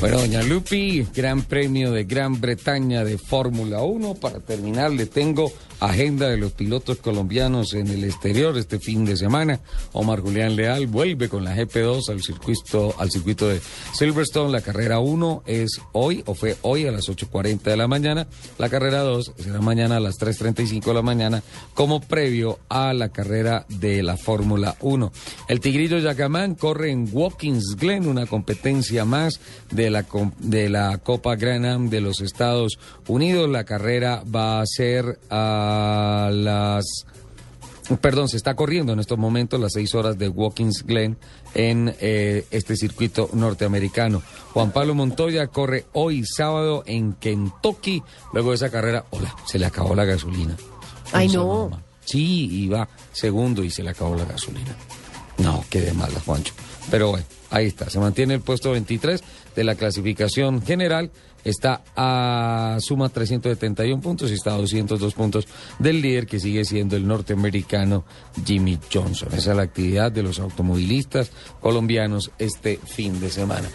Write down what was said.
Bueno, doña Lupi, Gran Premio de Gran Bretaña de Fórmula 1. Para terminar, le tengo agenda de los pilotos colombianos en el exterior este fin de semana. Omar Julián Leal vuelve con la GP2 al circuito, al circuito de Silverstone. La carrera 1 es hoy, o fue hoy a las 8.40 de la mañana. La carrera 2 será mañana a las 3.35 de la mañana, como previo a la carrera de la Fórmula 1. El Tigrillo Yacamán corre en Watkins Glen, una competencia más de la, de la Copa Grand de los Estados Unidos. La carrera va a ser a las... Perdón, se está corriendo en estos momentos las seis horas de Watkins Glen en eh, este circuito norteamericano. Juan Pablo Montoya corre hoy sábado en Kentucky. Luego de esa carrera, hola, se le acabó la gasolina. Ay, no. Sí, iba segundo y se le acabó la gasolina. No, qué de mala, Juancho. Pero bueno, ahí está. Se mantiene el puesto 23 de la clasificación general. Está a suma 371 puntos y está a 202 puntos del líder que sigue siendo el norteamericano Jimmy Johnson. Esa es la actividad de los automovilistas colombianos este fin de semana.